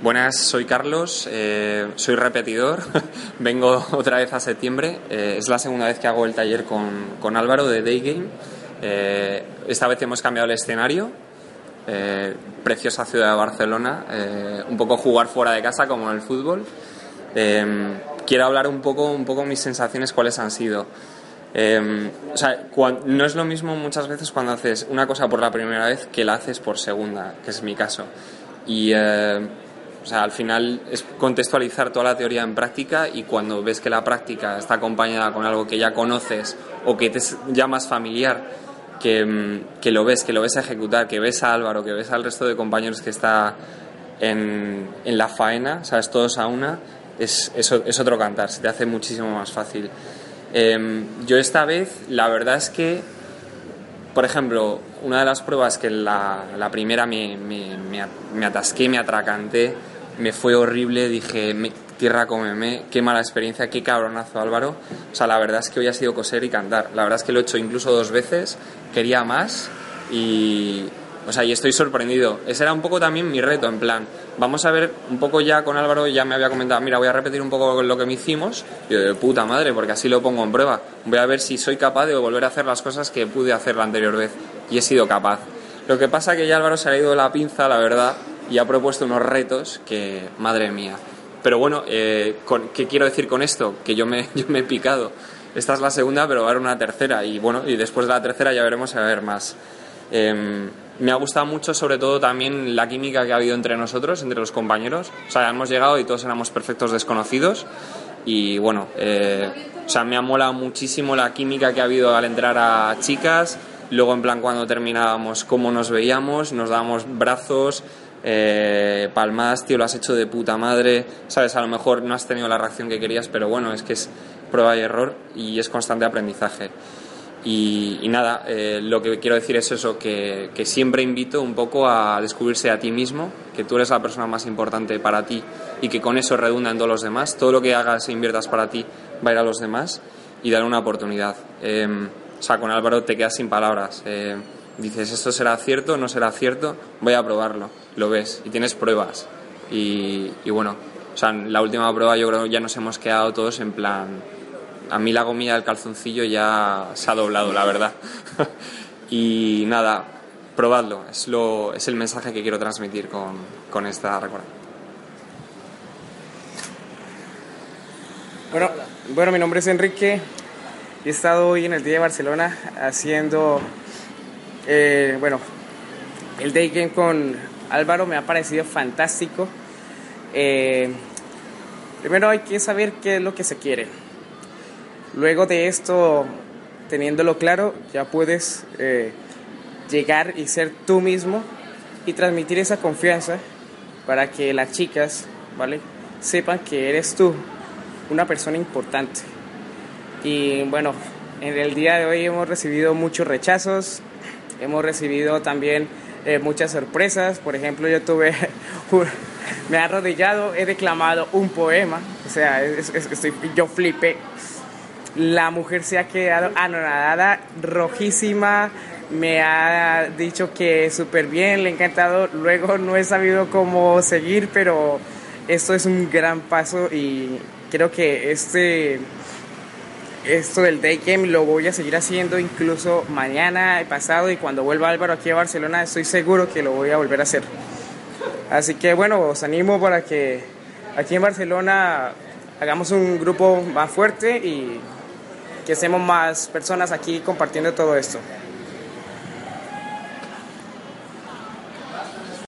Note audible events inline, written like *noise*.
Buenas, soy Carlos, eh, soy repetidor, *laughs* vengo otra vez a septiembre, eh, es la segunda vez que hago el taller con, con Álvaro de Day Game. Eh, esta vez hemos cambiado el escenario, preciosa ciudad de Barcelona, un poco jugar fuera de casa como en el fútbol. quiero hablar un poco, un poco mis sensaciones, cuáles han sido. o sea, no es lo mismo muchas veces cuando haces una cosa por la primera vez que la haces por segunda, que es mi caso. Y o sea, al final es contextualizar toda la teoría en práctica y cuando ves que la práctica está acompañada con algo que ya conoces o que te ya más familiar, que, mm, que, lo ves, que lo ves a ejecutar, que ves a Álvaro, que ves al resto de compañeros que está en, en la faena, sabes, todos a una, es, es, es, otro cantar, se te hace muchísimo más fácil. Em, yo esta vez, la verdad es que, por ejemplo, una de las pruebas que la, la primera me, me, me, atasqué, me atracanté, me fue horrible, dije, tierra cómeme, qué mala experiencia, qué cabronazo Álvaro. O sea, la verdad es que hoy ha sido coser y cantar. La verdad es que lo he hecho incluso dos veces, quería más y, o sea, y estoy sorprendido. Ese era un poco también mi reto, en plan, vamos a ver un poco ya con Álvaro, ya me había comentado, mira, voy a repetir un poco lo que me hicimos. Y yo, de puta madre, porque así lo pongo en prueba. Voy a ver si soy capaz de volver a hacer las cosas que pude hacer la anterior vez. Y he sido capaz. Lo que pasa que ya Álvaro se ha ido la pinza, la verdad, y ha propuesto unos retos que, madre mía. Pero bueno, eh, ¿qué quiero decir con esto? Que yo me, *laughs* yo me he picado. Esta es la segunda, pero va a haber una tercera. Y bueno, y después de la tercera ya veremos a ver más. Em, me ha gustado mucho, sobre todo, también la química que ha habido entre nosotros, entre los compañeros. O sea, hemos llegado y todos éramos perfectos desconocidos. Y bueno, eh, o sea, me ha molado muchísimo la química que ha habido al entrar a chicas. Luego, en plan, cuando terminábamos, cómo nos veíamos, nos dábamos brazos, eh, palmas, tío, lo has hecho de puta madre. Sabes, a lo mejor no has tenido la reacción que querías, pero bueno, es que es prueba y error y es constante aprendizaje. Y, nada, eh, lo que quiero decir es eso, que, siempre invito un poco a descubrirse a ti mismo, que tú eres la persona más importante para ti y que con eso redunda en todos los demás. Todo lo que hagas e inviertas para ti va a ir a los demás y dar una oportunidad. Em, o sea, con Álvaro te quedas sin palabras. Eh, dices, esto será cierto, no será cierto, voy a probarlo. Lo ves y tienes pruebas. Y, y bueno, o sea, la última prueba yo creo que ya nos hemos quedado todos en plan a mí la gomilla del calzoncillo ya se ha doblado, la verdad. *laughs* y nada, probadlo, es, lo, es el mensaje que quiero transmitir con, con esta recuerda. Bueno, bueno, mi nombre es Enrique he estado hoy en el Día de Barcelona haciendo, eh, bueno, el Day Game con Álvaro me ha parecido fantástico. Eh, primero hay que saber qué es lo que se quiere Luego de esto, teniéndolo claro, ya puedes eh, llegar y ser tú mismo y transmitir esa confianza para que las chicas, ¿vale? Sepan que eres tú, una persona importante. Y bueno, en el día de hoy hemos recibido muchos rechazos, hemos recibido también eh, muchas sorpresas. Por ejemplo, yo tuve, *laughs* me he arrodillado, he declamado un poema, o sea, estoy, yo flipé la mujer se ha quedado anonadada, rojísima, me ha dicho que súper bien, le ha encantado. Luego no he sabido cómo seguir, pero esto es un gran paso y creo que este esto del day game lo voy a seguir haciendo incluso mañana, pasado y cuando vuelva Álvaro aquí a Barcelona estoy seguro que lo voy a volver a hacer. Así que bueno, os animo para que aquí en Barcelona hagamos un grupo más fuerte y que seamos más personas aquí compartiendo todo esto.